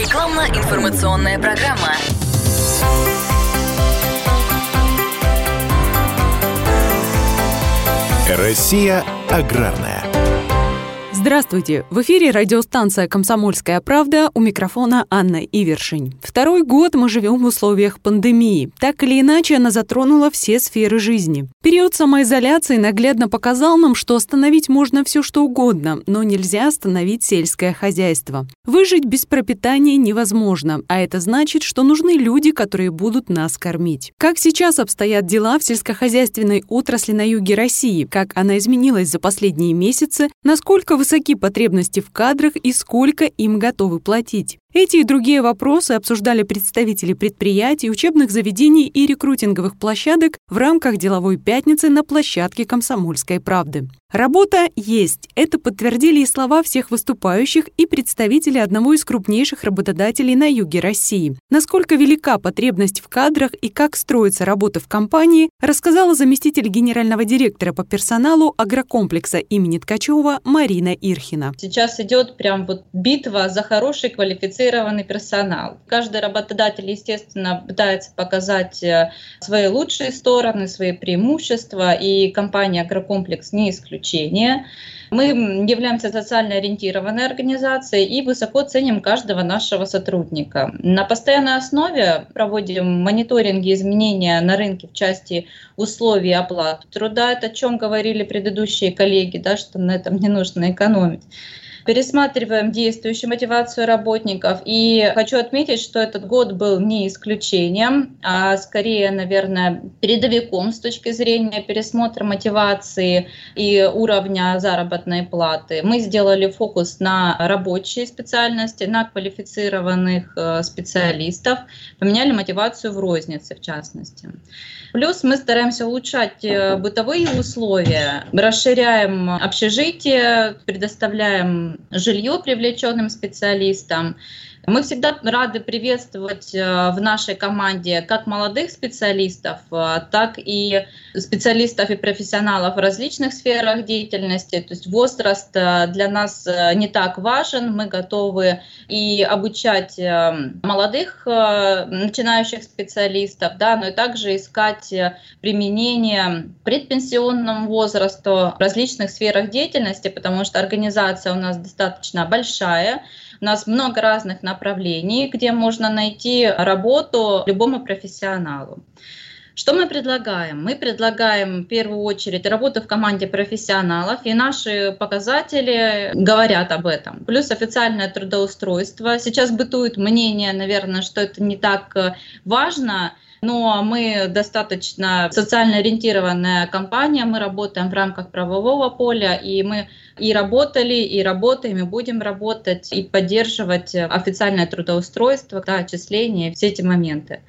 Рекламно-информационная программа. Россия аграрная. Здравствуйте! В эфире радиостанция «Комсомольская правда» у микрофона Анна Ивершин. Второй год мы живем в условиях пандемии. Так или иначе, она затронула все сферы жизни. Период самоизоляции наглядно показал нам, что остановить можно все что угодно, но нельзя остановить сельское хозяйство. Выжить без пропитания невозможно, а это значит, что нужны люди, которые будут нас кормить. Как сейчас обстоят дела в сельскохозяйственной отрасли на юге России, как она изменилась за последние месяцы, насколько высоко высоки потребности в кадрах и сколько им готовы платить. Эти и другие вопросы обсуждали представители предприятий, учебных заведений и рекрутинговых площадок в рамках деловой пятницы на площадке «Комсомольской правды». Работа есть. Это подтвердили и слова всех выступающих и представители одного из крупнейших работодателей на юге России. Насколько велика потребность в кадрах и как строится работа в компании, рассказала заместитель генерального директора по персоналу агрокомплекса имени Ткачева Марина Ирхина. Сейчас идет прям вот битва за хороший квалифицированный квалифицированный персонал. Каждый работодатель, естественно, пытается показать э, свои лучшие стороны, свои преимущества, и компания «Агрокомплекс» не исключение. Мы являемся социально ориентированной организацией и высоко ценим каждого нашего сотрудника. На постоянной основе проводим мониторинги изменения на рынке в части условий оплаты труда. Это о чем говорили предыдущие коллеги, да, что на этом не нужно экономить пересматриваем действующую мотивацию работников. И хочу отметить, что этот год был не исключением, а скорее, наверное, передовиком с точки зрения пересмотра мотивации и уровня заработной платы. Мы сделали фокус на рабочие специальности, на квалифицированных э, специалистов, поменяли мотивацию в рознице, в частности. Плюс мы стараемся улучшать э, бытовые условия, расширяем общежитие, предоставляем жилье привлеченным специалистам. Мы всегда рады приветствовать э, в нашей команде как молодых специалистов, э, так и специалистов и профессионалов в различных сферах деятельности. То есть возраст э, для нас не так важен. Мы готовы и обучать молодых начинающих специалистов, да, но и также искать применение предпенсионному возрасту в различных сферах деятельности, потому что организация у нас достаточно большая. У нас много разных направлений, где можно найти работу любому профессионалу. Что мы предлагаем? Мы предлагаем в первую очередь работу в команде профессионалов, и наши показатели говорят об этом. Плюс официальное трудоустройство. Сейчас бытует мнение, наверное, что это не так важно, но мы достаточно социально ориентированная компания, мы работаем в рамках правового поля, и мы и работали, и работаем, и будем работать, и поддерживать официальное трудоустройство, да, отчисления, все эти моменты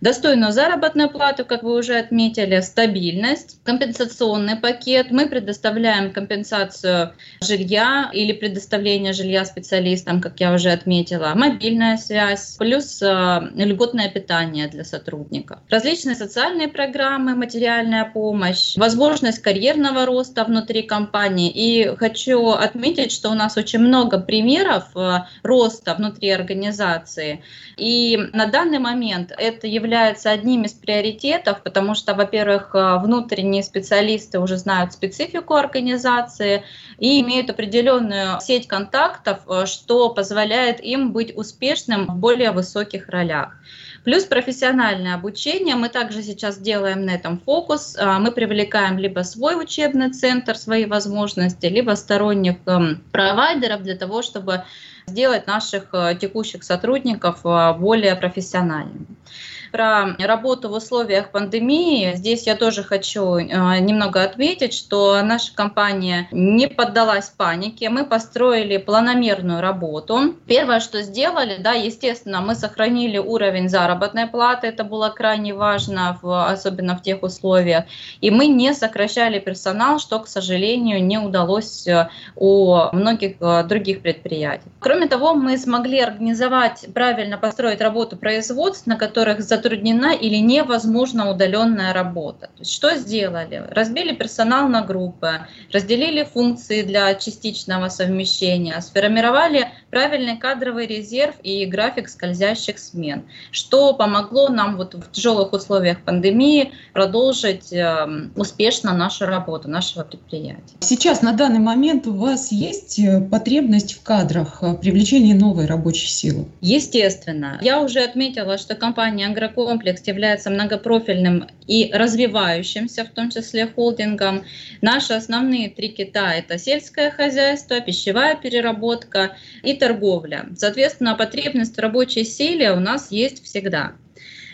достойную заработную плату, как вы уже отметили, стабильность, компенсационный пакет. Мы предоставляем компенсацию жилья или предоставление жилья специалистам, как я уже отметила, мобильная связь, плюс э, льготное питание для сотрудников. Различные социальные программы, материальная помощь, возможность карьерного роста внутри компании. И хочу отметить, что у нас очень много примеров э, роста внутри организации. И на данный момент это является является одним из приоритетов, потому что, во-первых, э, внутренние специалисты уже знают специфику организации и имеют определенную сеть контактов, э, что позволяет им быть успешным в более высоких ролях. Плюс профессиональное обучение. Мы также сейчас делаем на этом фокус. Э, мы привлекаем либо свой учебный центр, свои возможности, либо сторонних эм, провайдеров для того, чтобы сделать наших текущих сотрудников более профессиональными про работу в условиях пандемии, здесь я тоже хочу э, немного ответить, что наша компания не поддалась панике. Мы построили планомерную работу. Первое, что сделали, да, естественно, мы сохранили уровень заработной платы. Это было крайне важно, в, особенно в тех условиях. И мы не сокращали персонал, что, к сожалению, не удалось э, у многих э, других предприятий. Кроме того, мы смогли организовать, правильно построить работу производств, на которых за затруднена или невозможна удаленная работа. То есть что сделали? Разбили персонал на группы, разделили функции для частичного совмещения, сформировали правильный кадровый резерв и график скользящих смен, что помогло нам вот в тяжелых условиях пандемии продолжить э, успешно нашу работу, нашего предприятия. Сейчас на данный момент у вас есть э, потребность в кадрах, э, привлечении новой рабочей силы? Естественно. Я уже отметила, что компания «Агрокомплекс» является многопрофильным и развивающимся, в том числе холдингом. Наши основные три кита – это сельское хозяйство, пищевая переработка и торговля. Соответственно, потребность в рабочей силе у нас есть всегда.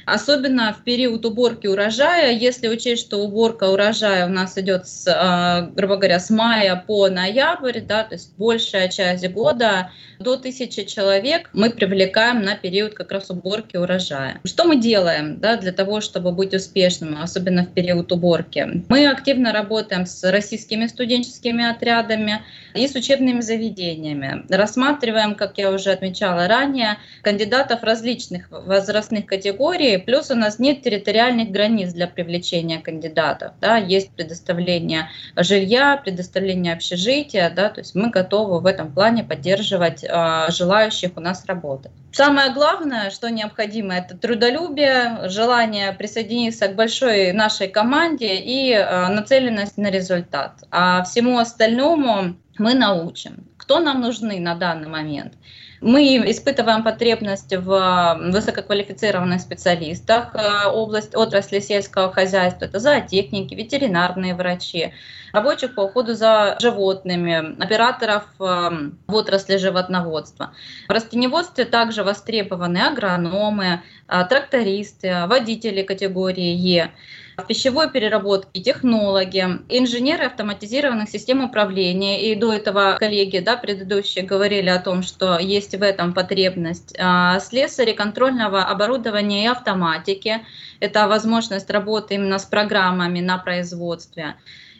Особенно в период уборки урожая, если учесть, что уборка урожая у нас идет, с, а, грубо говоря, с мая по ноябрь, да, то есть большая часть года, до тысячи человек мы привлекаем на период как раз уборки урожая. Что мы делаем да, для того, чтобы быть успешным, особенно в период уборки? Мы активно работаем с российскими студенческими отрядами и с учебными заведениями. Рассматриваем, как я уже отмечала ранее, кандидатов различных возрастных категорий, Плюс у нас нет территориальных границ для привлечения кандидатов. Да, есть предоставление жилья, предоставление общежития, да, то есть мы готовы в этом плане поддерживать э, желающих у нас работать. Самое главное, что необходимо, это трудолюбие, желание присоединиться к большой нашей команде и э, нацеленность на результат. А всему остальному мы научим. Кто нам нужны на данный момент? Мы испытываем потребность в высококвалифицированных специалистах э, область, отрасли сельского хозяйства. Это зоотехники, ветеринарные врачи, рабочих по уходу за животными, операторов э, в отрасли животноводства. В растеневодстве также востребованы агрономы, э, трактористы, водители категории Е в пищевой переработке технологи, инженеры автоматизированных систем управления. И до этого коллеги, да, предыдущие, говорили о том, что есть в этом потребность. А, слесари контрольного оборудования и автоматики. Это возможность работы именно с программами на производстве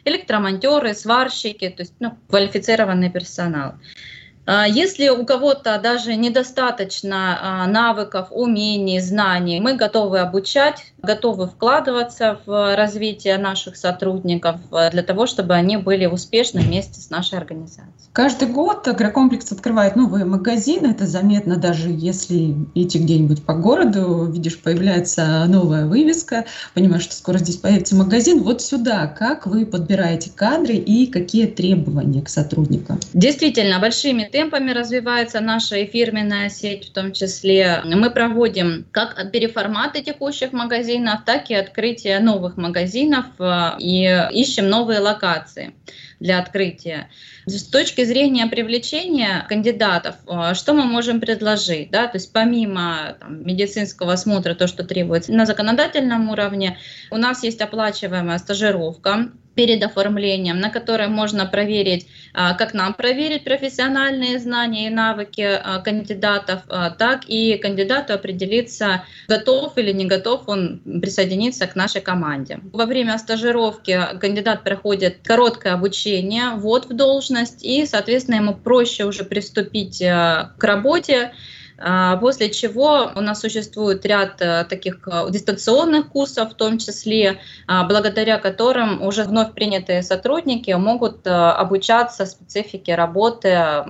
электромонтеры, сварщики, то есть ну, квалифицированный персонал. А, если у кого-то даже недостаточно а, навыков, умений, знаний, мы готовы обучать, готовы вкладываться в развитие наших сотрудников э, для того, чтобы они были успешны вместе с нашей организацией. Каждый год агрокомплекс открывает новые магазины. Это заметно даже если идти где-нибудь по городу, видишь, появляется новая вывеска, понимаешь, что скоро здесь появится магазин. Вот сюда как вы подбираете кадры и какие требования к сотрудникам? Действительно, большими темпами развивается наша фирменная сеть в том числе. Мы проводим как переформаты текущих магазинов, так и открытие новых магазинов э, и ищем новые локации для открытия. С точки зрения привлечения кандидатов, э, что мы можем предложить? Да? То есть помимо там, медицинского осмотра, то, что требуется на законодательном уровне, у нас есть оплачиваемая стажировка, перед оформлением, на которой можно проверить, а, как нам проверить профессиональные знания и навыки а, кандидатов, так и кандидату определиться, готов или не готов он присоединиться к нашей команде. Во время стажировки кандидат проходит короткое обучение, ввод в должность, и, соответственно, ему проще уже приступить к работе, а, после чего у нас существует ряд э, таких э, дистанционных курсов, в том числе, благодаря которым уже вновь принятые сотрудники могут э, обучаться специфике работы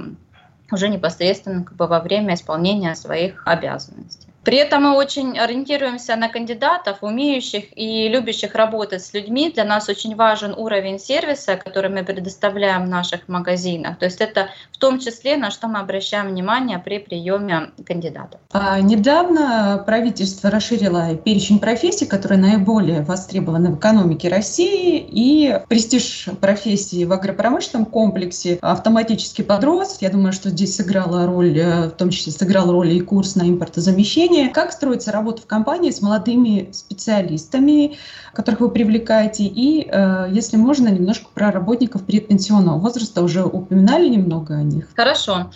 уже непосредственно как бы во время исполнения своих обязанностей. При этом мы очень ориентируемся на кандидатов, умеющих и любящих работать с людьми. Для нас очень важен уровень сервиса, который мы предоставляем в наших магазинах. То есть это в том числе, на что мы обращаем внимание при приеме кандидатов. А недавно правительство расширило перечень профессий, которые наиболее востребованы в экономике России, и престиж профессии в агропромышленном комплексе автоматически подрос. Я думаю, что здесь сыграла роль, э, в том числе сыграл роль и курс на импортозамещение обучение, как строится работа в компании с молодыми специалистами, которых вы привлекаете, и, э, если можно, немножко про работников предпенсионного возраста, уже упоминали немного о них. Хорошо.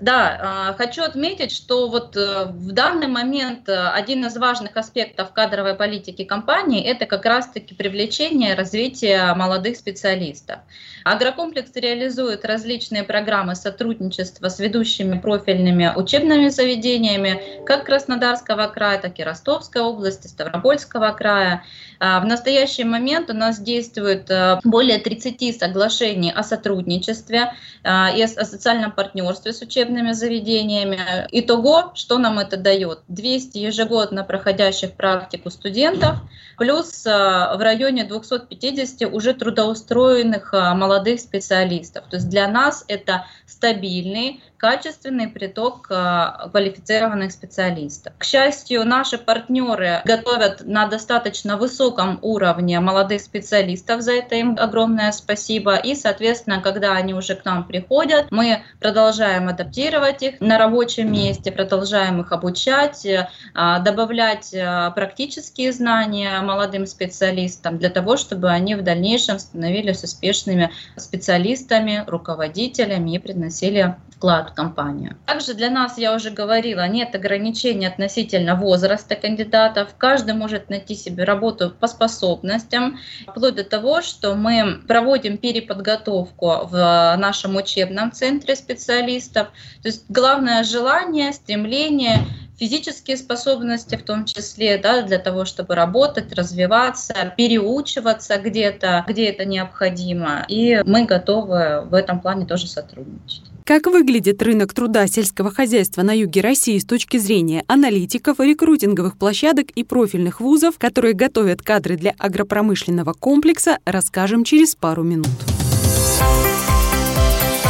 Да, а, хочу отметить, что вот э, в данный момент э, один из важных аспектов кадровой политики компании – это как раз-таки привлечение развитие молодых специалистов. Агрокомплекс реализует различные программы сотрудничества с ведущими профильными учебными заведениями как Краснодарского края, так и Ростовской области, Ставропольского края. А, в настоящий момент у нас действует э, более 30 соглашений о сотрудничестве а, и о социальном партнерстве с учебными заведениями. Итого, что нам это дает? 200 ежегодно проходящих практику студентов, плюс э, в районе 250 уже трудоустроенных э, молодых специалистов. То есть для нас это стабильный, качественный приток квалифицированных специалистов. К счастью, наши партнеры готовят на достаточно высоком уровне молодых специалистов, за это им огромное спасибо. И, соответственно, когда они уже к нам приходят, мы продолжаем адаптировать их на рабочем месте, продолжаем их обучать, а, добавлять а, практические знания молодым специалистам для того, чтобы они в дальнейшем становились успешными специалистами, руководителями и приносили вклад в компанию. Также для нас, я уже говорила, нет ограничений относительно возраста кандидатов. Каждый может найти себе работу по способностям, вплоть до того, что мы проводим переподготовку в нашем учебном центре специалистов. То есть главное желание, стремление физические способности в том числе, да, для того, чтобы работать, развиваться, переучиваться где-то, где это необходимо. И мы готовы в этом плане тоже сотрудничать. Как выглядит рынок труда сельского хозяйства на юге России с точки зрения аналитиков, рекрутинговых площадок и профильных вузов, которые готовят кадры для агропромышленного комплекса, расскажем через пару минут.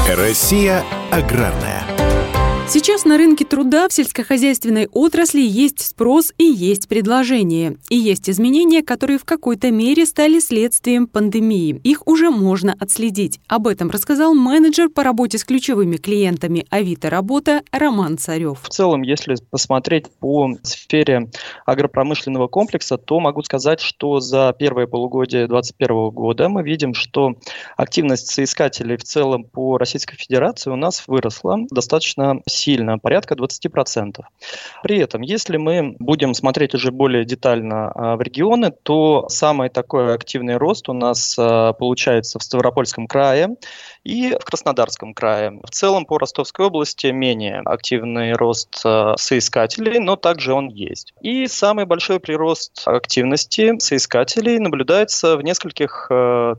Россия аграрная. Сейчас на рынке труда в сельскохозяйственной отрасли есть спрос и есть предложение. И есть изменения, которые в какой-то мере стали следствием пандемии. Их уже можно отследить. Об этом рассказал менеджер по работе с ключевыми клиентами Авито Работа Роман Царев. В целом, если посмотреть по сфере агропромышленного комплекса, то могу сказать, что за первое полугодие 2021 года мы видим, что активность соискателей в целом по Российской Федерации у нас выросла достаточно порядка 20%. При этом, если мы будем смотреть уже более детально а, в регионы, то самый такой активный рост у нас а, получается в Ставропольском крае и в Краснодарском крае. В целом по Ростовской области менее активный рост а, соискателей, но также он есть. И самый большой прирост активности соискателей наблюдается в нескольких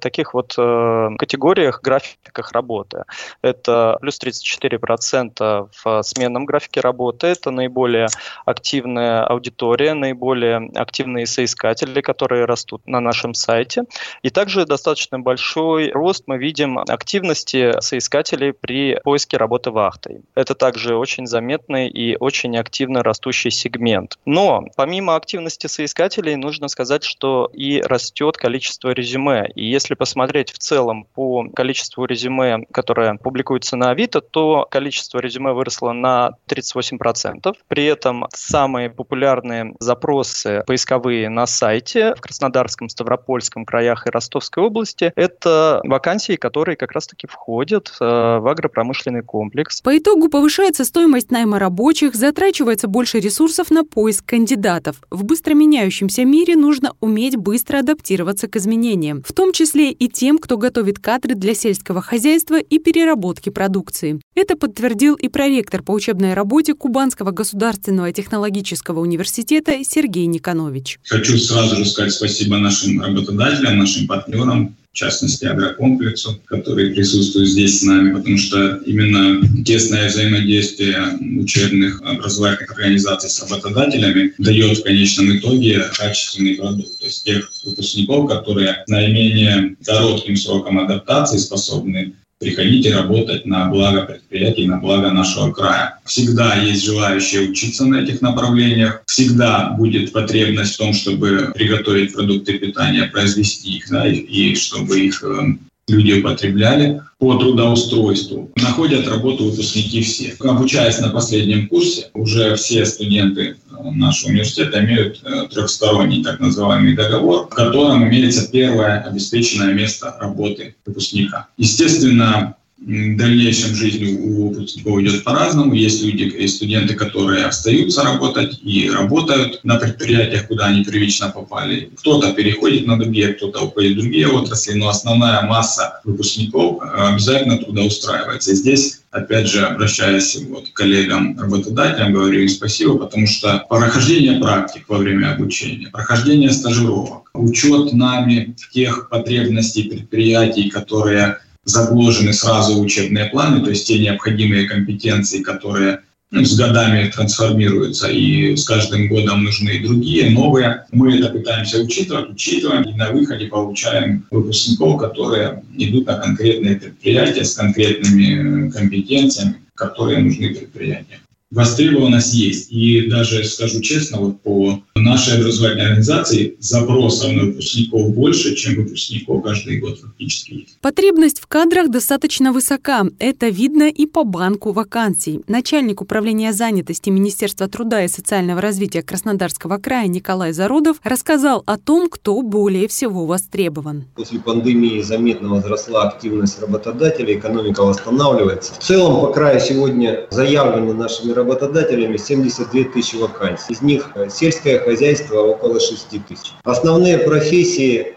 таких вот категориях, графиках работы. Это плюс 34% в сменном графике работы. Это наиболее активная аудитория, наиболее активные соискатели, которые растут на нашем сайте. И также достаточно большой рост мы видим активности соискателей при поиске работы вахтой. Это также очень заметный и очень активно растущий сегмент. Но помимо активности соискателей, нужно сказать, что и растет количество резюме. И если посмотреть в целом по количеству резюме, которое публикуется на Авито, то количество резюме выросло выросло на 38%. При этом самые популярные запросы поисковые на сайте в Краснодарском, Ставропольском краях и Ростовской области – это вакансии, которые как раз-таки входят э, в агропромышленный комплекс. По итогу повышается стоимость найма рабочих, затрачивается больше ресурсов на поиск кандидатов. В быстро меняющемся мире нужно уметь быстро адаптироваться к изменениям, в том числе и тем, кто готовит кадры для сельского хозяйства и переработки продукции. Это подтвердил и проректор проректор по учебной работе Кубанского государственного технологического университета Сергей Никонович. Хочу сразу же сказать спасибо нашим работодателям, нашим партнерам, в частности агрокомплексу, который присутствует здесь с нами, потому что именно тесное взаимодействие учебных образовательных организаций с работодателями дает в конечном итоге качественный продукт. То есть тех выпускников, которые наименее коротким сроком адаптации способны приходите работать на благо предприятий, на благо нашего края. Всегда есть желающие учиться на этих направлениях, всегда будет потребность в том, чтобы приготовить продукты питания, произвести их, да, и, и чтобы их э, люди употребляли по трудоустройству. Находят работу выпускники все. Обучаясь на последнем курсе, уже все студенты э, нашего университета имеют э, трехсторонний так называемый договор, в котором имеется первое обеспеченное место работы выпускника. Естественно, дальнейшем жизни у выпускников идет по-разному. Есть люди, и студенты, которые остаются работать и работают на предприятиях, куда они первично попали. Кто-то переходит на другие, кто-то уходит в другие отрасли, но основная масса выпускников э, обязательно трудоустраивается. Здесь опять же, обращаясь вот к коллегам-работодателям, говорю им спасибо, потому что прохождение практик во время обучения, прохождение стажировок, учет нами тех потребностей предприятий, которые загложены сразу учебные планы, то есть те необходимые компетенции, которые ну, с годами трансформируются, и с каждым годом нужны другие, новые. Мы это пытаемся учитывать, учитываем, и на выходе получаем выпускников, которые идут на конкретные предприятия с конкретными компетенциями, которые нужны предприятиям востребованность есть. И даже, скажу честно, вот по нашей образовательной организации запросов на выпускников больше, чем выпускников каждый год фактически есть. Потребность в кадрах достаточно высока. Это видно и по банку вакансий. Начальник управления занятости Министерства труда и социального развития Краснодарского края Николай Зародов рассказал о том, кто более всего востребован. После пандемии заметно возросла активность работодателей, экономика восстанавливается. В целом по краю сегодня заявлены нашими работодателями 72 тысячи вакансий. Из них э, сельское хозяйство около 6 тысяч. Основные профессии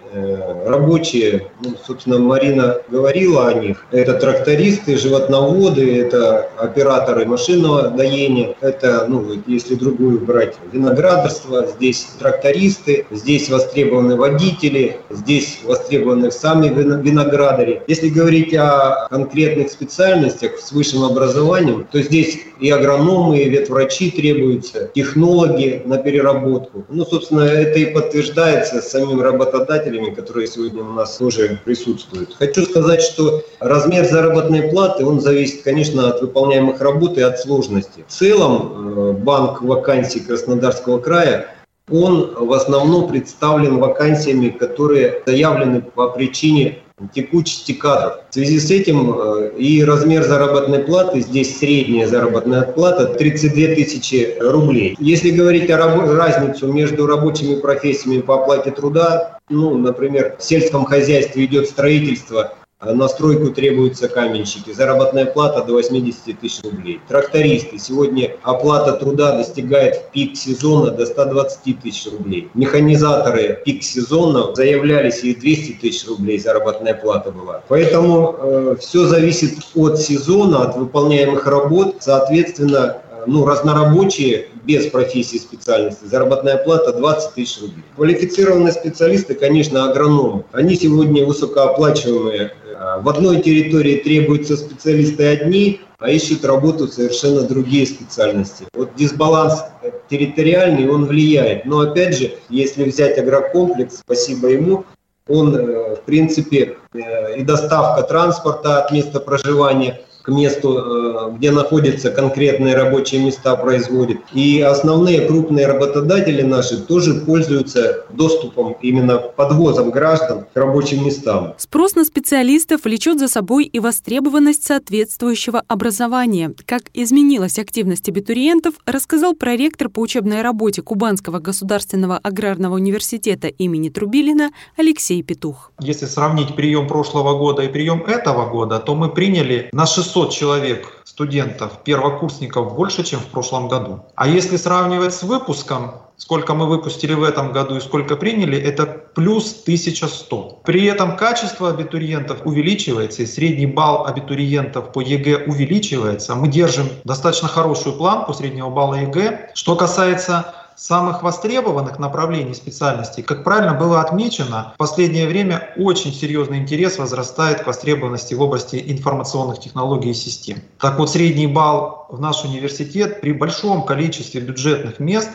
рабочие, ну, собственно, Марина говорила о них. Это трактористы, животноводы, это операторы машинного доения, это, ну, если другую брать, виноградарство, здесь трактористы, здесь востребованы водители, здесь востребованы сами виноградари. Если говорить о конкретных специальностях с высшим образованием, то здесь и агрономы, и ветврачи требуются, технологи на переработку. Ну, собственно, это и подтверждается самим работодателем факторами, которые сегодня у нас тоже присутствуют. Хочу сказать, что размер заработной платы, он зависит, конечно, от выполняемых работ и от сложности. В целом, э, банк вакансий Краснодарского края он в основном представлен вакансиями, которые заявлены по причине текучести кадров. В связи с этим э, и размер заработной платы, здесь средняя заработная плата 32 тысячи рублей. Если говорить о разницу между рабочими профессиями по оплате труда, ну, например, в сельском хозяйстве идет строительство, на стройку требуются каменщики. Заработная плата до 80 тысяч рублей. Трактористы. Сегодня оплата труда достигает в пик сезона до 120 тысяч рублей. Механизаторы пик сезона заявлялись и 200 тысяч рублей заработная плата была. Поэтому э, все зависит от сезона, от выполняемых работ. Соответственно, ну, разнорабочие без профессии специальности, заработная плата 20 тысяч рублей. Квалифицированные специалисты, конечно, агрономы. Они сегодня высокооплачиваемые. В одной территории требуются специалисты одни, а ищут работу совершенно другие специальности. Вот дисбаланс территориальный, он влияет. Но опять же, если взять агрокомплекс, спасибо ему, он, э, в принципе, э, и доставка транспорта от места проживания – к месту, э, где находятся конкретные рабочие места, производит. И основные крупные работодатели наши тоже пользуются доступом, именно подвозом граждан к рабочим местам. Спрос на специалистов влечет за собой и востребованность соответствующего образования. Как изменилась активность абитуриентов, рассказал проректор по учебной работе Кубанского государственного аграрного университета имени Трубилина Алексей Петух. Если сравнить прием прошлого года и прием этого года, то мы приняли на 600 600 человек студентов, первокурсников больше, чем в прошлом году. А если сравнивать с выпуском, сколько мы выпустили в этом году и сколько приняли, это плюс 1100. При этом качество абитуриентов увеличивается, и средний балл абитуриентов по ЕГЭ увеличивается. Мы держим достаточно хорошую планку среднего балла ЕГЭ. Что касается самых востребованных направлений специальностей, как правильно было отмечено, в последнее время очень серьезный интерес возрастает к востребованности в области информационных технологий и систем. Так вот, средний балл в наш университет при большом количестве бюджетных мест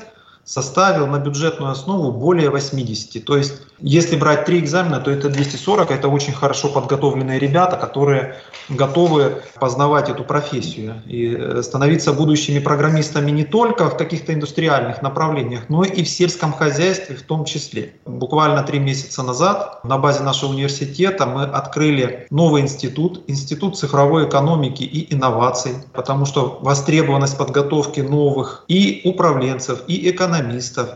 составил на бюджетную основу более 80. То есть если брать три экзамена, то это 240, это очень хорошо подготовленные ребята, которые готовы познавать эту профессию и э, становиться будущими программистами не только в каких-то индустриальных направлениях, но и в сельском хозяйстве в том числе. Буквально три месяца назад на базе нашего университета мы открыли новый институт, Институт цифровой экономики и инноваций, потому что востребованность подготовки новых и управленцев, и экономистов,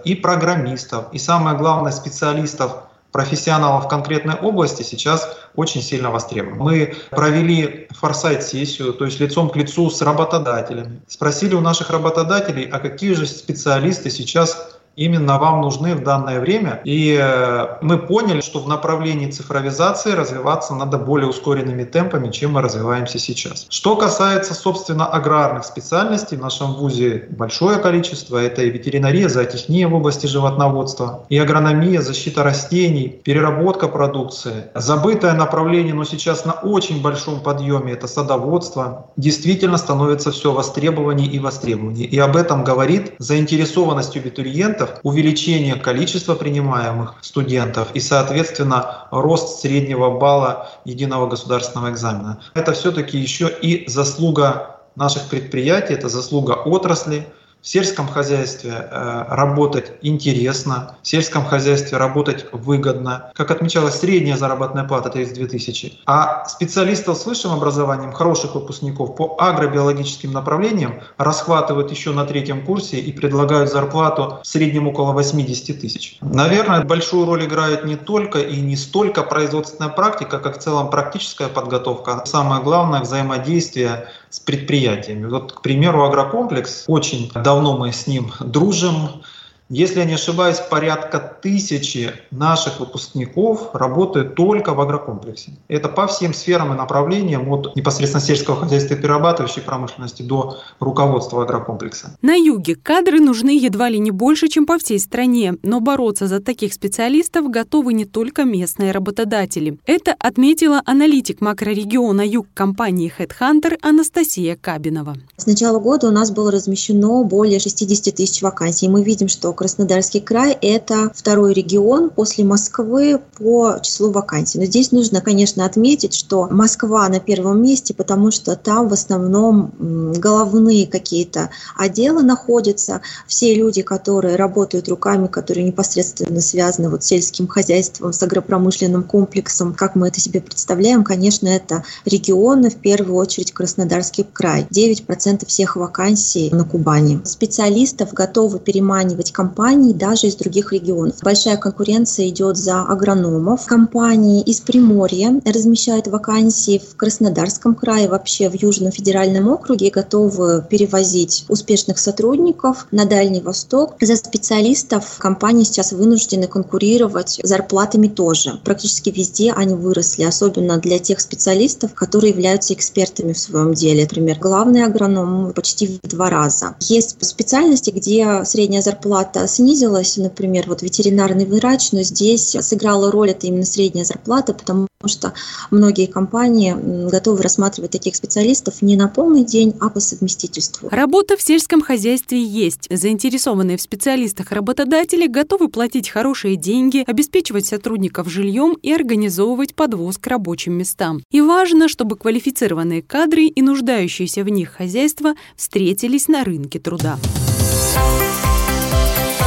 и программистов, и самое главное специалистов профессионалов конкретной области сейчас очень сильно востребован. Мы провели форсайт-сессию, то есть лицом к лицу с работодателями. Спросили у наших работодателей, а какие же специалисты сейчас именно вам нужны в данное время. И э, мы поняли, что в направлении цифровизации развиваться надо более ускоренными темпами, чем мы развиваемся сейчас. Что касается, собственно, аграрных специальностей, в нашем ВУЗе большое количество. Это и ветеринария, зоотехния в области животноводства, и агрономия, защита растений, переработка продукции. Забытое направление, но сейчас на очень большом подъеме, это садоводство. Действительно становится все востребованнее и востребованнее. И об этом говорит заинтересованность абитуриентов увеличение количества принимаемых студентов и, соответственно, рост среднего балла единого государственного экзамена. Это все-таки еще и заслуга наших предприятий, это заслуга отрасли, в сельском хозяйстве э, работать интересно, в сельском хозяйстве работать выгодно. Как отмечалось, средняя заработная плата 32 тысячи. А специалистов с высшим образованием, хороших выпускников по агробиологическим направлениям расхватывают еще на третьем курсе и предлагают зарплату в среднем около 80 тысяч. Наверное, большую роль играет не только и не столько производственная практика, как в целом практическая подготовка. Самое главное – взаимодействие с предприятиями. Вот, к примеру, агрокомплекс, очень давно мы с ним дружим, если я не ошибаюсь, порядка тысячи наших выпускников работают только в агрокомплексе. Это по всем сферам и направлениям, от непосредственно сельского хозяйства и перерабатывающей промышленности до руководства агрокомплекса. На юге кадры нужны едва ли не больше, чем по всей стране, но бороться за таких специалистов готовы не только местные работодатели. Это отметила аналитик макрорегиона Юг компании Headhunter Анастасия Кабинова. С начала года у нас было размещено более 60 тысяч вакансий. Мы видим, что Краснодарский край – это второй регион после Москвы по числу вакансий. Но здесь нужно, конечно, отметить, что Москва на первом месте, потому что там в основном головные какие-то отделы находятся. Все люди, которые работают руками, которые непосредственно связаны вот с сельским хозяйством, с агропромышленным комплексом, как мы это себе представляем, конечно, это регионы, в первую очередь Краснодарский край. 9% всех вакансий на Кубани. Специалистов готовы переманивать компании компаний даже из других регионов. Большая конкуренция идет за агрономов. Компании из Приморья размещают вакансии в Краснодарском крае, вообще в Южном федеральном округе, готовы перевозить успешных сотрудников на Дальний Восток. За специалистов компании сейчас вынуждены конкурировать зарплатами тоже. Практически везде они выросли, особенно для тех специалистов, которые являются экспертами в своем деле. Например, главный агроном почти в два раза. Есть специальности, где средняя зарплата снизилась, например, вот ветеринарный врач, но здесь сыграла роль это именно средняя зарплата, потому что многие компании готовы рассматривать таких специалистов не на полный день, а по совместительству. Работа в сельском хозяйстве есть. Заинтересованные в специалистах работодатели готовы платить хорошие деньги, обеспечивать сотрудников жильем и организовывать подвоз к рабочим местам. И важно, чтобы квалифицированные кадры и нуждающиеся в них хозяйства встретились на рынке труда.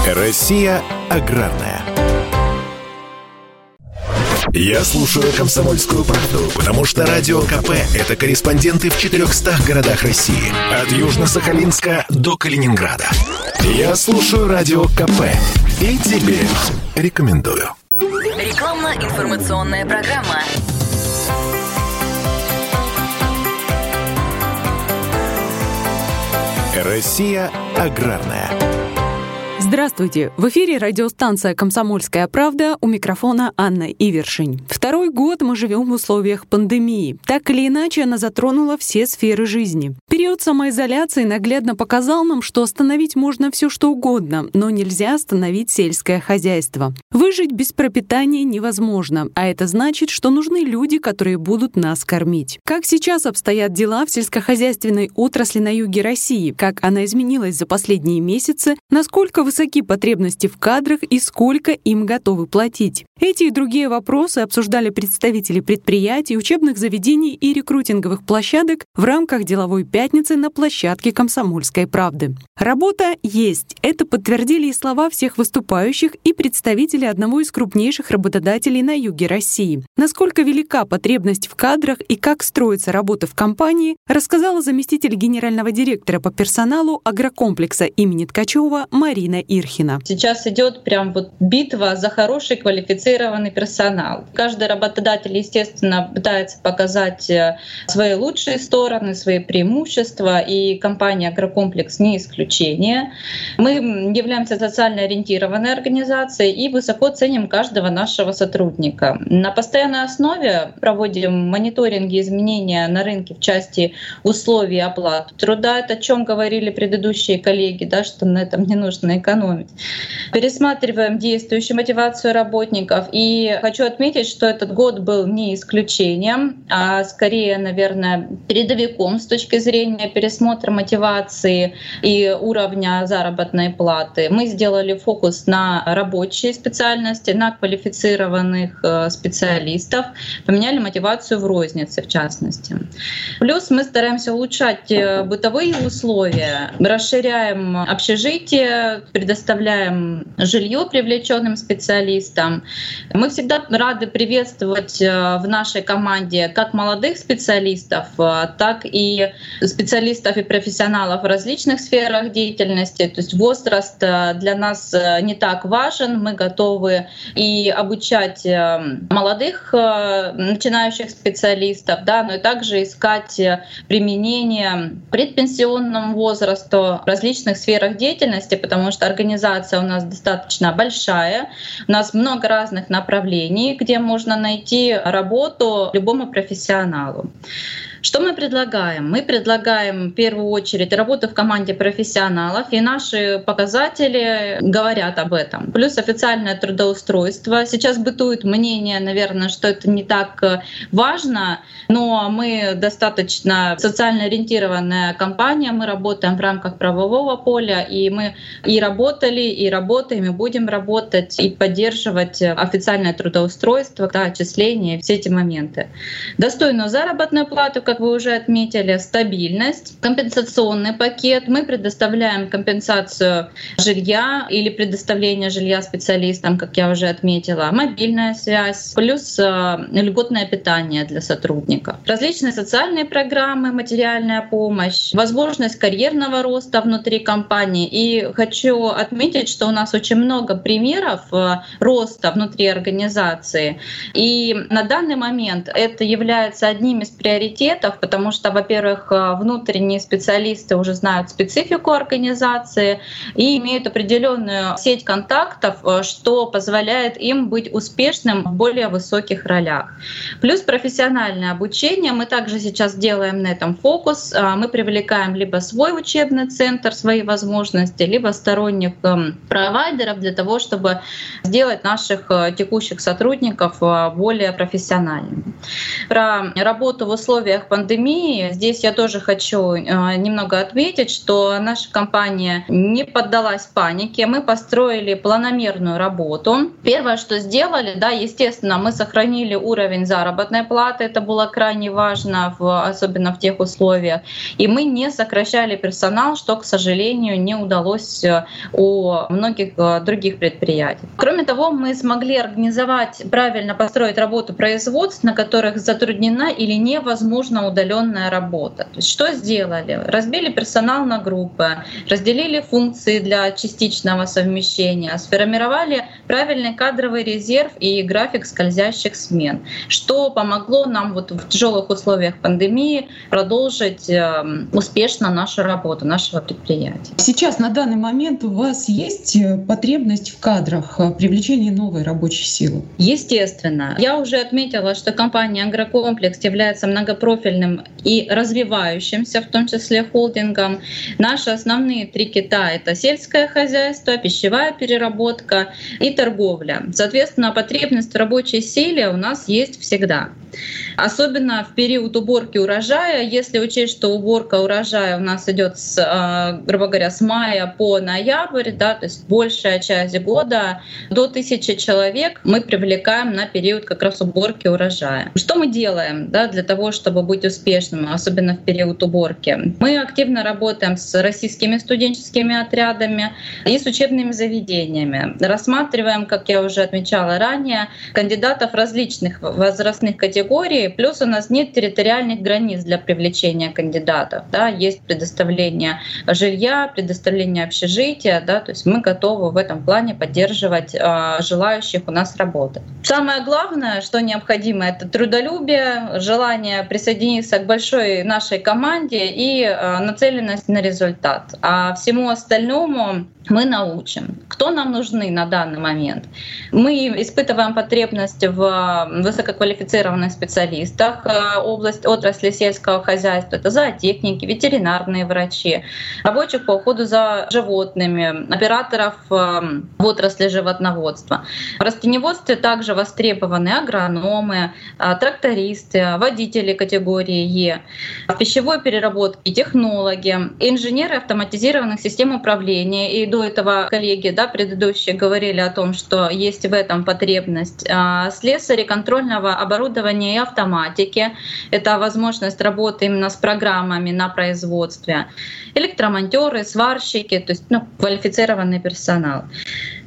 Россия аграрная. Я слушаю «Комсомольскую правду», потому что «Радио КП» — это корреспонденты в 400 городах России. От Южно-Сахалинска до Калининграда. Я слушаю «Радио КП» и тебе рекомендую. Рекламно-информационная программа. Россия аграрная. Здравствуйте! В эфире радиостанция «Комсомольская правда» у микрофона Анна Ивершин. Второй год мы живем в условиях пандемии. Так или иначе, она затронула все сферы жизни. Период самоизоляции наглядно показал нам, что остановить можно все что угодно, но нельзя остановить сельское хозяйство. Выжить без пропитания невозможно, а это значит, что нужны люди, которые будут нас кормить. Как сейчас обстоят дела в сельскохозяйственной отрасли на юге России? Как она изменилась за последние месяцы? Насколько вы высоки потребности в кадрах и сколько им готовы платить. Эти и другие вопросы обсуждали представители предприятий, учебных заведений и рекрутинговых площадок в рамках деловой пятницы на площадке «Комсомольской правды». Работа есть. Это подтвердили и слова всех выступающих и представителей одного из крупнейших работодателей на юге России. Насколько велика потребность в кадрах и как строится работа в компании, рассказала заместитель генерального директора по персоналу агрокомплекса имени Ткачева Марина Ирхина. Сейчас идет прям вот битва за хороший квалифицированный персонал. Каждый работодатель, естественно, пытается показать э, свои лучшие стороны, свои преимущества, и компания «Агрокомплекс» не исключение. Мы являемся социально ориентированной организацией и высоко ценим каждого нашего сотрудника. На постоянной основе проводим мониторинги изменения на рынке в части условий оплаты труда. Это о чем говорили предыдущие коллеги, да, что на этом не нужно экономить. Пересматриваем действующую мотивацию работников. И хочу отметить, что этот год был не исключением, а скорее, наверное, передовиком с точки зрения пересмотра мотивации и уровня заработной платы. Мы сделали фокус на рабочие специальности, на квалифицированных э, специалистов, поменяли мотивацию в рознице, в частности. Плюс мы стараемся улучшать э, бытовые условия, расширяем общежитие, предоставляем жилье привлеченным специалистам. Мы всегда рады приветствовать э, в нашей команде как молодых специалистов, так и специалистов и профессионалов в различных сферах деятельности. То есть возраст для нас не так важен. Мы готовы и обучать молодых начинающих специалистов, да, но и также искать применение предпенсионному возрасту в различных сферах деятельности, потому что организация у нас достаточно большая, у нас много разных направлений, где можно найти работу любому профессионалу. Что мы предлагаем? Мы предлагаем в первую очередь работу в команде профессионалов, и наши показатели говорят об этом. Плюс официальное трудоустройство. Сейчас бытует мнение, наверное, что это не так э, важно, но мы достаточно социально ориентированная компания, мы работаем в рамках правового поля, и мы и работали, и работаем, и будем работать, и поддерживать официальное трудоустройство, да, отчисления, все эти моменты. Достойную заработную плату, как вы уже отметили, стабильность, компенсационный пакет. Мы предоставляем компенсацию жилья или предоставление жилья специалистам, как я уже отметила, мобильная связь, плюс э, льготное питание для сотрудников. Различные социальные программы, материальная помощь, возможность карьерного роста внутри компании. И хочу отметить, что у нас очень много примеров э, роста внутри организации. И на данный момент это является одним из приоритетов проектов, потому что, во-первых, э, внутренние специалисты уже знают специфику организации и имеют определенную сеть контактов, э, что позволяет им быть успешным в более высоких ролях. Плюс профессиональное обучение. Мы также сейчас делаем на этом фокус. Э, мы привлекаем либо свой учебный центр, свои возможности, либо сторонних эм, провайдеров для того, чтобы сделать наших текущих сотрудников более профессиональными. Про работу в условиях пандемии. Здесь я тоже хочу э, немного отметить, что наша компания не поддалась панике. Мы построили планомерную работу. Первое, что сделали, да, естественно, мы сохранили уровень заработной платы. Это было крайне важно, в, особенно в тех условиях. И мы не сокращали персонал, что, к сожалению, не удалось э, у многих э, других предприятий. Кроме того, мы смогли организовать, правильно построить работу производств, на которых затруднена или невозможно удаленная работа. То есть что сделали? Разбили персонал на группы, разделили функции для частичного совмещения, сформировали правильный кадровый резерв и график скользящих смен, что помогло нам вот в тяжелых условиях пандемии продолжить эм, успешно нашу работу, нашего предприятия. Сейчас на данный момент у вас есть э, потребность в кадрах, э, привлечении новой рабочей силы? Естественно. Я уже отметила, что компания «Агрокомплекс» является многопрофильной профильным и развивающимся, в том числе холдингом. Наши основные три кита — это сельское хозяйство, пищевая переработка и торговля. Соответственно, потребность в рабочей силе у нас есть всегда. Особенно в период уборки урожая, если учесть, что уборка урожая у нас идет, с, а, грубо говоря, с мая по ноябрь, да, то есть большая часть года, до тысячи человек мы привлекаем на период как раз уборки урожая. Что мы делаем да, для того, чтобы быть успешным, особенно в период уборки? Мы активно работаем с российскими студенческими отрядами и с учебными заведениями. Рассматриваем, как я уже отмечала ранее, кандидатов различных возрастных категорий плюс у нас нет территориальных границ для привлечения кандидатов. Да, есть предоставление жилья, предоставление общежития, да, то есть мы готовы в этом плане поддерживать э, желающих у нас работать. Самое главное, что необходимо, это трудолюбие, желание присоединиться к большой нашей команде и э, нацеленность на результат. А всему остальному мы научим. Кто нам нужны на данный момент? Мы испытываем потребность в высококвалифицированных специалистах э, область отрасли сельского хозяйства. Это зоотехники, ветеринарные врачи, рабочих по уходу за животными, операторов э, в отрасли животноводства. В растеневодстве также востребованы агрономы, трактористы, водители категории Е, в пищевой переработке технологи, инженеры автоматизированных систем управления и до этого коллеги, да, предыдущие говорили о том, что есть в этом потребность. А, слесари контрольного оборудования и автоматики — это возможность работы именно с программами на производстве. Электромонтеры, сварщики, то есть ну, квалифицированный персонал.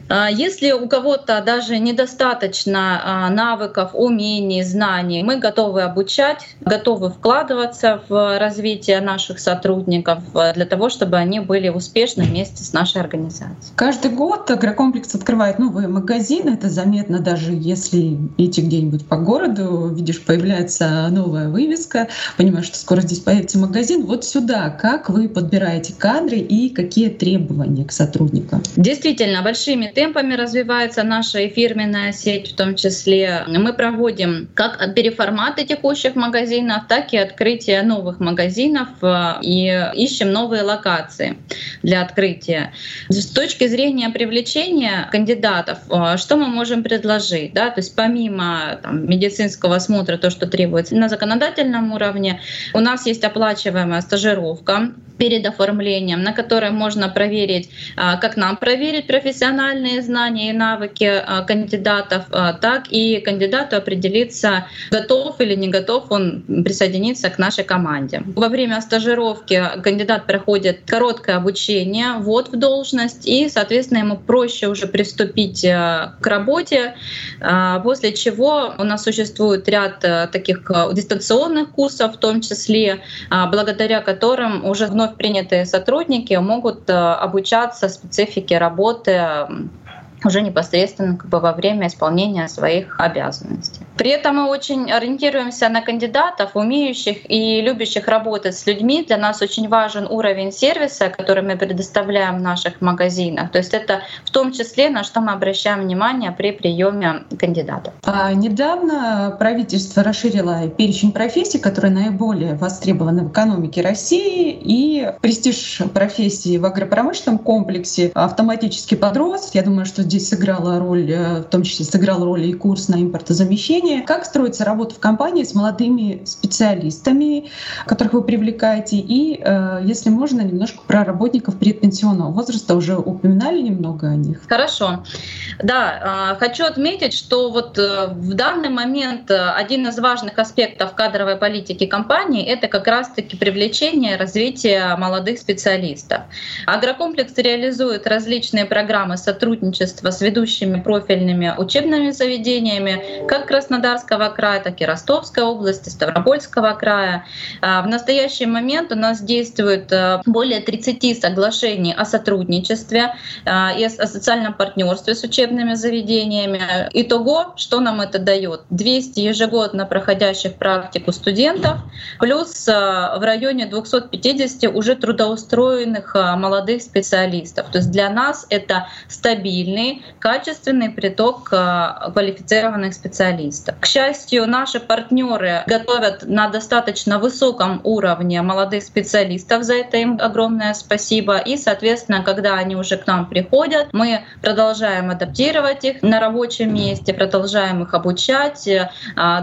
А, если у кого-то даже недостаточно а, навыков, умений, знаний, мы готовы обучать, готовы вкладываться в развитие наших сотрудников а, для того, чтобы они были успешны вместе с нашей организацией. Каждый год агрокомплекс открывает новые магазины. Это заметно даже если идти где-нибудь по городу, видишь, появляется новая вывеска, понимаешь, что скоро здесь появится магазин. Вот сюда как вы подбираете кадры и какие требования к сотрудникам? Действительно, большими темпами развивается наша фирменная сеть в том числе. Мы проводим как переформаты текущих магазинов, так и открытие новых магазинов э, и ищем новые локации для открытия. С точки зрения привлечения кандидатов, э, что мы можем предложить? Да? То есть помимо там, медицинского осмотра, то, что требуется на законодательном уровне, у нас есть оплачиваемая стажировка перед оформлением, на которой можно проверить, э, как нам проверить профессиональный профессиональные знания и навыки а, кандидатов, а, так и кандидату определиться, готов или не готов он присоединиться к нашей команде. Во время стажировки кандидат проходит короткое обучение, ввод в должность, и, соответственно, ему проще уже приступить а, к работе, после чего у нас существует ряд таких дистанционных курсов, в том числе, благодаря которым уже вновь принятые сотрудники могут обучаться специфике работы уже непосредственно как бы во время исполнения своих обязанностей. При этом мы очень ориентируемся на кандидатов, умеющих и любящих работать с людьми. Для нас очень важен уровень сервиса, который мы предоставляем в наших магазинах. То есть это в том числе, на что мы обращаем внимание при приеме кандидатов. А недавно правительство расширило перечень профессий, которые наиболее востребованы в экономике России, и престиж профессии в агропромышленном комплексе автоматически подрос. Я думаю, что здесь сыграла роль, э, в том числе сыграл роль и курс на импортозамещение. Как строится работа в компании с молодыми специалистами, которых вы привлекаете? И, э, если можно, немножко про работников предпенсионного возраста. Уже упоминали немного о них. Хорошо. Да, а, хочу отметить, что вот э, в данный момент один из важных аспектов кадровой политики компании — это как раз-таки привлечение развитие молодых специалистов. Агрокомплекс реализует различные программы сотрудничества с ведущими профильными учебными заведениями как Краснодарского края, так и Ростовской области, Ставропольского края. А, в настоящий момент у нас действует а, более 30 соглашений о сотрудничестве а, и о социальном партнерстве с учебными заведениями. Итого, что нам это дает? 200 ежегодно проходящих практику студентов, плюс в районе 250 уже трудоустроенных молодых специалистов. То есть для нас это стабильный качественный приток квалифицированных специалистов. К счастью, наши партнеры готовят на достаточно высоком уровне молодых специалистов, за это им огромное спасибо. И, соответственно, когда они уже к нам приходят, мы продолжаем адаптировать их на рабочем месте, продолжаем их обучать, э,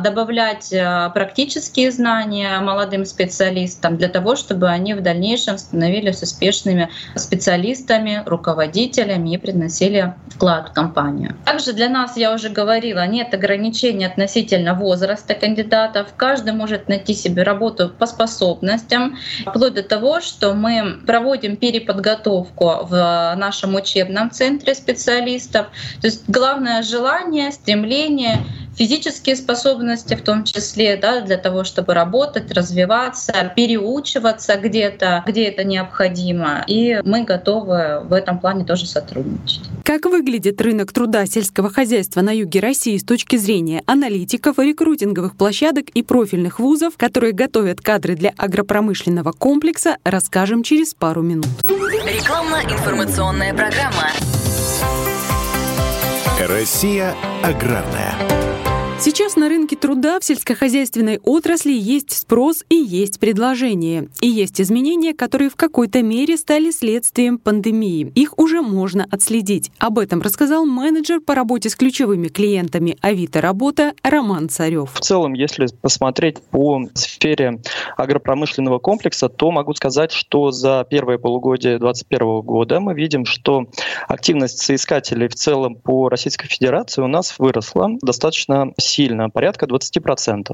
добавлять э, практические знания молодым специалистам для того, чтобы они в дальнейшем становились успешными специалистами, руководителями и приносили вклад в компанию. Также для нас, я уже говорила, нет ограничений относительно возраста кандидатов. Каждый может найти себе работу по способностям, вплоть до того, что мы проводим переподготовку в нашем учебном центре специалистов. То есть главное желание, стремление физические способности в том числе, да, для того, чтобы работать, развиваться, переучиваться где-то, где это необходимо. И мы готовы в этом плане тоже сотрудничать. Как выглядит рынок труда сельского хозяйства на юге России с точки зрения аналитиков, рекрутинговых площадок и профильных вузов, которые готовят кадры для агропромышленного комплекса, расскажем через пару минут. Рекламно-информационная программа. Россия аграрная. Сейчас на рынке труда в сельскохозяйственной отрасли есть спрос и есть предложение. И есть изменения, которые в какой-то мере стали следствием пандемии. Их уже можно отследить. Об этом рассказал менеджер по работе с ключевыми клиентами Авито Работа Роман Царев. В целом, если посмотреть по сфере агропромышленного комплекса, то могу сказать, что за первое полугодие 2021 года мы видим, что активность соискателей в целом по Российской Федерации у нас выросла достаточно сильно, порядка 20%.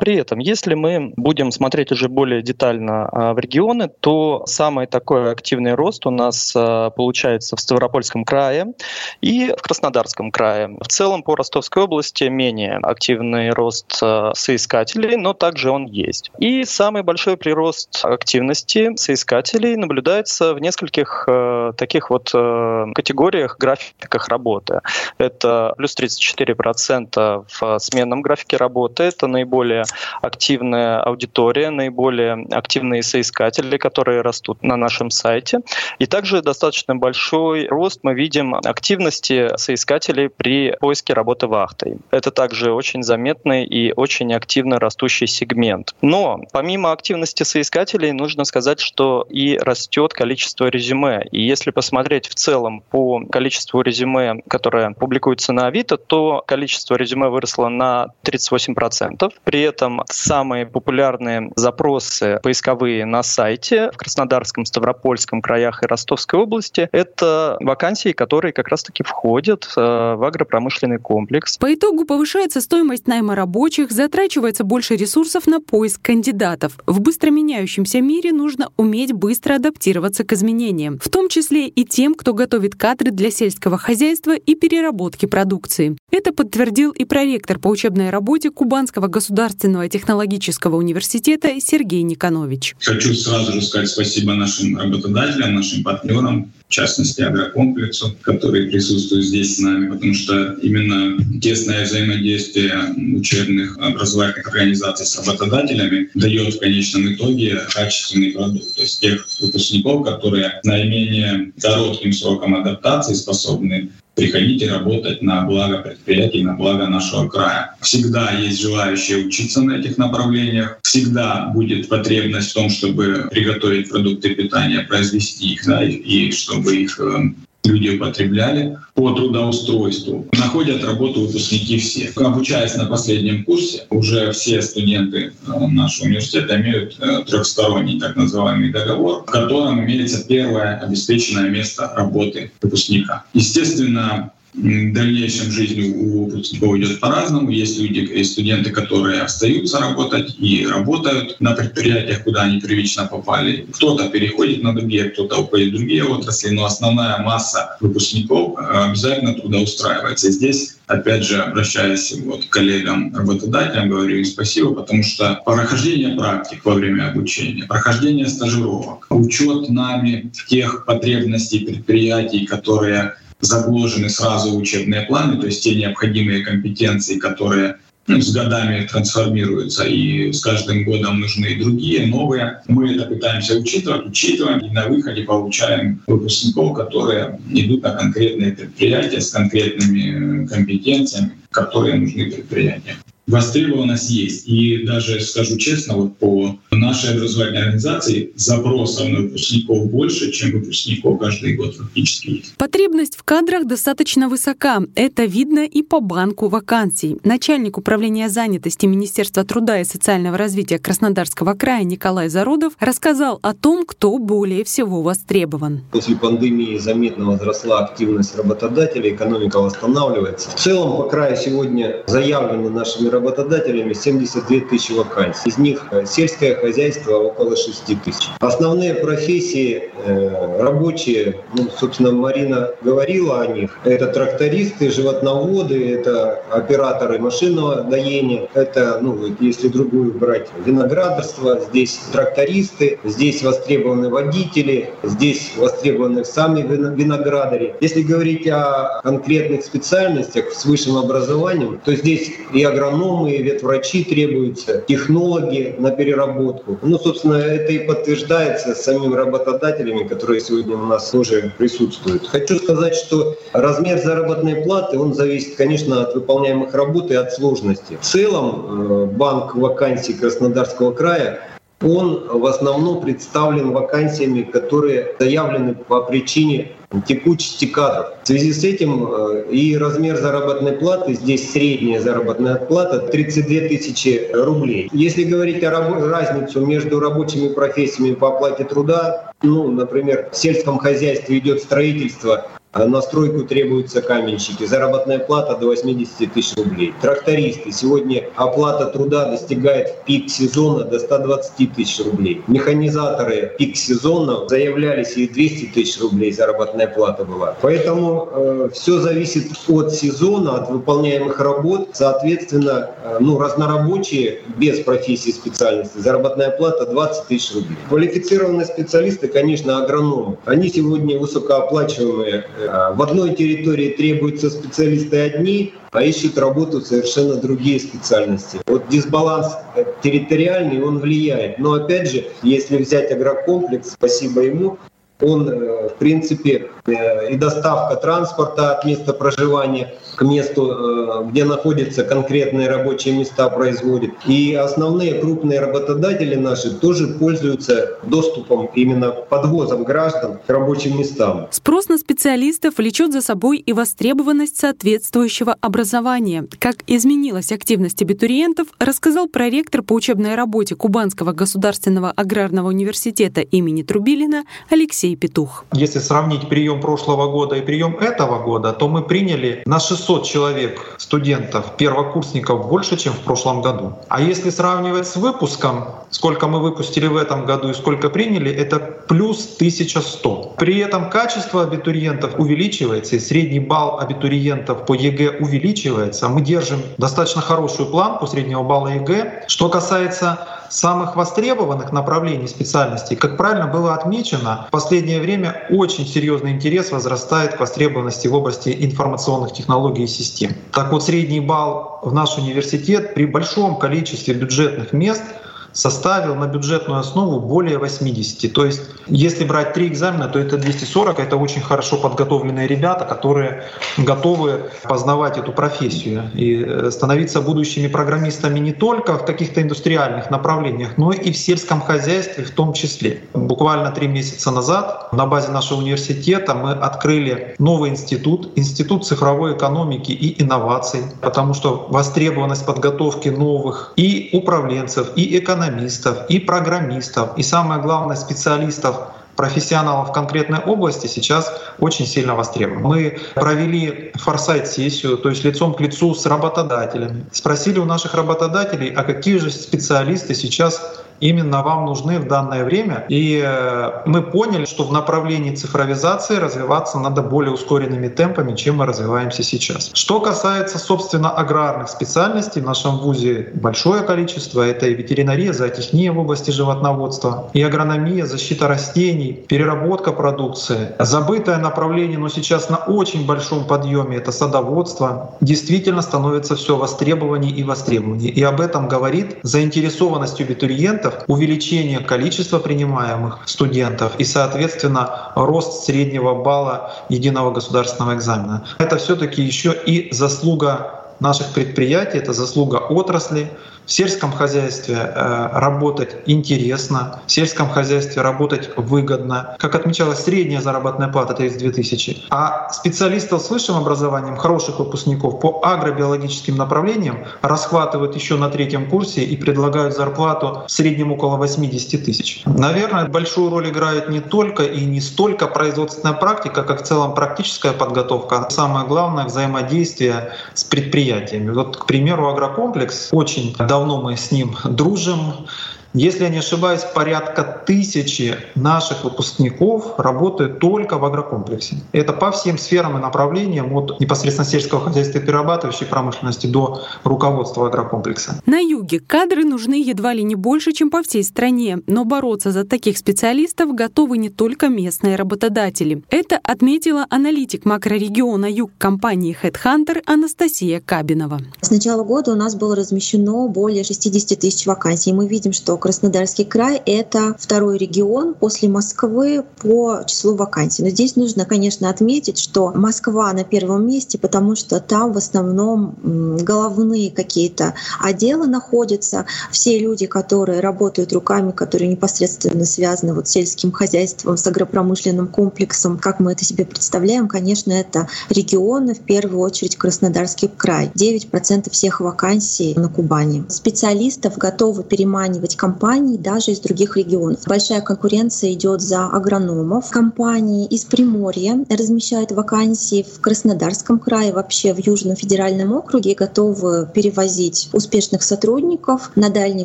При этом, если мы будем смотреть уже более детально а, в регионы, то самый такой активный рост у нас а, получается в Ставропольском крае и в Краснодарском крае. В целом по Ростовской области менее активный рост а, соискателей, но также он есть. И самый большой прирост активности соискателей наблюдается в нескольких таких вот категориях, графиках работы. Это плюс 34% в сменном графике работы. Это наиболее активная аудитория, наиболее активные соискатели, которые растут на нашем сайте. И также достаточно большой рост мы видим активности соискателей при поиске работы вахтой. Это также очень заметный и очень активно растущий сегмент. Но помимо активности соискателей, нужно сказать, что и растет количество резюме. И если посмотреть в целом по количеству резюме, которое публикуется на Авито, то количество резюме выросло выросло на 38%. При этом самые популярные запросы поисковые на сайте в Краснодарском, Ставропольском краях и Ростовской области — это вакансии, которые как раз-таки входят э, в агропромышленный комплекс. По итогу повышается стоимость найма рабочих, затрачивается больше ресурсов на поиск кандидатов. В быстро меняющемся мире нужно уметь быстро адаптироваться к изменениям, в том числе и тем, кто готовит кадры для сельского хозяйства и переработки продукции. Это подтвердил и проректор директор по учебной работе Кубанского государственного технологического университета Сергей Никонович. Хочу сразу же сказать спасибо нашим работодателям, нашим партнерам, в частности агрокомплексу, который присутствует здесь с нами, потому что именно тесное взаимодействие учебных образовательных организаций с работодателями дает в конечном итоге качественный продукт. То есть тех выпускников, которые наименее коротким сроком адаптации способны приходите работать на благо предприятий, на благо нашего края. Всегда есть желающие учиться на этих направлениях, всегда будет потребность в том, чтобы приготовить продукты питания, произвести их, да, и, чтобы их э, люди употребляли по трудоустройству. Находят работу выпускники все. Обучаясь на последнем курсе, уже все студенты э, нашего университета имеют э, трехсторонний так называемый договор, в котором имеется первое обеспеченное место работы выпускника. Естественно, в дальнейшем жизнь у выпускников идет по-разному. Есть люди, и студенты, которые остаются работать и работают на предприятиях, куда они первично попали. Кто-то переходит на другие, кто-то уходит в другие отрасли, но основная масса выпускников э, обязательно трудоустраивается. здесь опять же, обращаясь вот к коллегам работодателям, говорю им спасибо, потому что прохождение практик во время обучения, прохождение стажировок, учет нами тех потребностей предприятий, которые загложены сразу учебные планы, то есть те необходимые компетенции, которые ну, с годами трансформируются, и с каждым годом нужны другие, новые. Мы это пытаемся учитывать, учитываем, и на выходе получаем выпускников, которые идут на конкретные предприятия с конкретными компетенциями, которые нужны предприятиям востребованность есть. И даже, скажу честно, вот по нашей образовательной организации запросов на выпускников больше, чем выпускников каждый год фактически есть. Потребность в кадрах достаточно высока. Это видно и по банку вакансий. Начальник управления занятости Министерства труда и социального развития Краснодарского края Николай Зародов рассказал о том, кто более всего востребован. После пандемии заметно возросла активность работодателей, экономика восстанавливается. В целом по краю сегодня заявлены нашими работодателями работодателями 72 тысячи вакансий. Из них э, сельское хозяйство около 6 тысяч. Основные профессии э, рабочие, ну, собственно, Марина говорила о них. Это трактористы, животноводы, это операторы машинного доения, это, ну, если другую брать, виноградарство, здесь трактористы, здесь востребованы водители, здесь востребованы сами виноградари. Если говорить о конкретных специальностях с высшим образованием, то здесь и агрономы, ветврачи требуются, технологи на переработку. Ну, собственно, это и подтверждается самим работодателями, которые сегодня у нас тоже присутствуют. Хочу сказать, что размер заработной платы, он зависит, конечно, от выполняемых работ и от сложности. В целом, э, банк вакансий Краснодарского края он в основном представлен вакансиями, которые заявлены по причине текучести кадров. В связи с этим э, и размер заработной платы, здесь средняя заработная плата 32 тысячи рублей. Если говорить о разницу между рабочими профессиями по оплате труда, ну, например, в сельском хозяйстве идет строительство, на стройку требуются каменщики. Заработная плата до 80 тысяч рублей. Трактористы. Сегодня оплата труда достигает в пик сезона до 120 тысяч рублей. Механизаторы пик сезона заявлялись и 200 тысяч рублей заработная плата была. Поэтому э, все зависит от сезона, от выполняемых работ. Соответственно, э, ну, разнорабочие без профессии специальности заработная плата 20 тысяч рублей. Квалифицированные специалисты, конечно, агрономы. Они сегодня высокооплачиваемые Э, в одной территории требуются специалисты одни, а ищут работу совершенно другие специальности. Вот дисбаланс э, территориальный, он влияет. Но опять же, если взять агрокомплекс, спасибо ему, он, э, в принципе, и доставка транспорта от места проживания к месту, э, где находятся конкретные рабочие места, производит. И основные крупные работодатели наши тоже пользуются доступом, именно подвозом граждан к рабочим местам. Спрос на специалистов влечет за собой и востребованность соответствующего образования. Как изменилась активность абитуриентов, рассказал проректор по учебной работе Кубанского государственного аграрного университета имени Трубилина Алексей Петух. Если сравнить прием прошлого года и прием этого года, то мы приняли на 600 600 человек студентов, первокурсников больше, чем в прошлом году. А если сравнивать с выпуском, сколько мы выпустили в этом году и сколько приняли, это плюс 1100. При этом качество абитуриентов увеличивается, и средний балл абитуриентов по ЕГЭ увеличивается. Мы держим достаточно хорошую планку среднего балла ЕГЭ. Что касается самых востребованных направлений специальностей, как правильно было отмечено, в последнее время очень серьезный интерес возрастает к востребованности в области информационных технологий и систем. Так вот, средний балл в наш университет при большом количестве бюджетных мест — составил на бюджетную основу более 80. То есть, если брать три экзамена, то это 240. Это очень хорошо подготовленные ребята, которые готовы познавать эту профессию и э, становиться будущими программистами не только в каких-то индустриальных направлениях, но и в сельском хозяйстве в том числе. Буквально три месяца назад на базе нашего университета мы открыли новый институт, Институт цифровой экономики и инноваций, потому что востребованность подготовки новых и управленцев, и экономистов экономистов, и программистов, и самое главное специалистов профессионалов в конкретной области сейчас очень сильно востребован. Мы провели форсайт-сессию, то есть лицом к лицу с работодателями. Спросили у наших работодателей, а какие же специалисты сейчас именно вам нужны в данное время. И э, мы поняли, что в направлении цифровизации развиваться надо более ускоренными темпами, чем мы развиваемся сейчас. Что касается, собственно, аграрных специальностей, в нашем ВУЗе большое количество. Это и ветеринария, зоотехния в области животноводства, и агрономия, защита растений, переработка продукции. Забытое направление, но сейчас на очень большом подъеме — это садоводство. Действительно становится все востребованнее и востребованнее. И об этом говорит заинтересованность абитуриентов студентов, увеличение количества принимаемых студентов и, соответственно, рост среднего балла единого государственного экзамена. Это все-таки еще и заслуга наших предприятий, это заслуга отрасли, в сельском хозяйстве э, работать интересно, в сельском хозяйстве работать выгодно. Как отмечалось, средняя заработная плата — это из 2000. А специалистов с высшим образованием, хороших выпускников по агробиологическим направлениям расхватывают еще на третьем курсе и предлагают зарплату в среднем около 80 тысяч. Наверное, большую роль играет не только и не столько производственная практика, как в целом практическая подготовка. Самое главное — взаимодействие с предприятиями. Вот, к примеру, агрокомплекс очень давно мы с ним дружим. Если я не ошибаюсь, порядка тысячи наших выпускников работают только в агрокомплексе. Это по всем сферам и направлениям, от непосредственно сельского хозяйства и перерабатывающей промышленности до руководства агрокомплекса. На юге кадры нужны едва ли не больше, чем по всей стране, но бороться за таких специалистов готовы не только местные работодатели. Это отметила аналитик макрорегиона Юг компании Headhunter Анастасия Кабинова. С начала года у нас было размещено более 60 тысяч вакансий. Мы видим, что Краснодарский край — это второй регион после Москвы по числу вакансий. Но здесь нужно, конечно, отметить, что Москва на первом месте, потому что там в основном головные какие-то отделы находятся. Все люди, которые работают руками, которые непосредственно связаны вот с сельским хозяйством, с агропромышленным комплексом, как мы это себе представляем, конечно, это регионы, в первую очередь Краснодарский край. 9% всех вакансий на Кубани. Специалистов готовы переманивать компании компаний даже из других регионов. Большая конкуренция идет за агрономов. Компании из Приморья размещают вакансии в Краснодарском крае, вообще в Южном федеральном округе, готовы перевозить успешных сотрудников на Дальний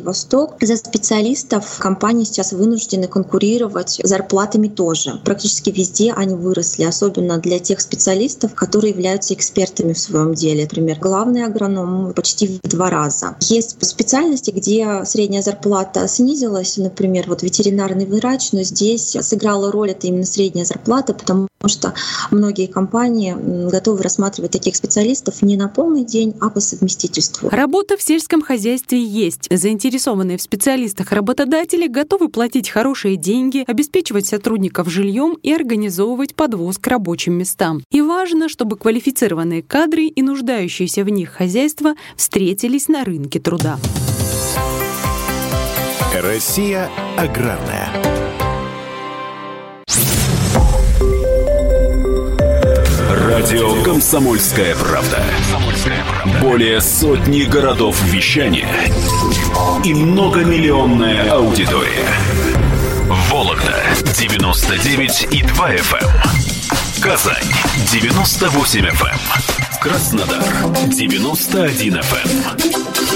Восток. За специалистов компании сейчас вынуждены конкурировать зарплатами тоже. Практически везде они выросли, особенно для тех специалистов, которые являются экспертами в своем деле. Например, главный агроном почти в два раза. Есть специальности, где средняя зарплата зарплата снизилась, например, вот ветеринарный врач, но здесь сыграла роль это именно средняя зарплата, потому что многие компании готовы рассматривать таких специалистов не на полный день, а по совместительству. Работа в сельском хозяйстве есть. Заинтересованные в специалистах работодатели готовы платить хорошие деньги, обеспечивать сотрудников жильем и организовывать подвоз к рабочим местам. И важно, чтобы квалифицированные кадры и нуждающиеся в них хозяйства встретились на рынке труда. Россия аграрная. Радио Комсомольская правда". Более сотни городов вещания и многомиллионная аудитория. Вологда 99 и 2 FM. Эм. Казань 98 FM. Эм. Краснодар 91 FM.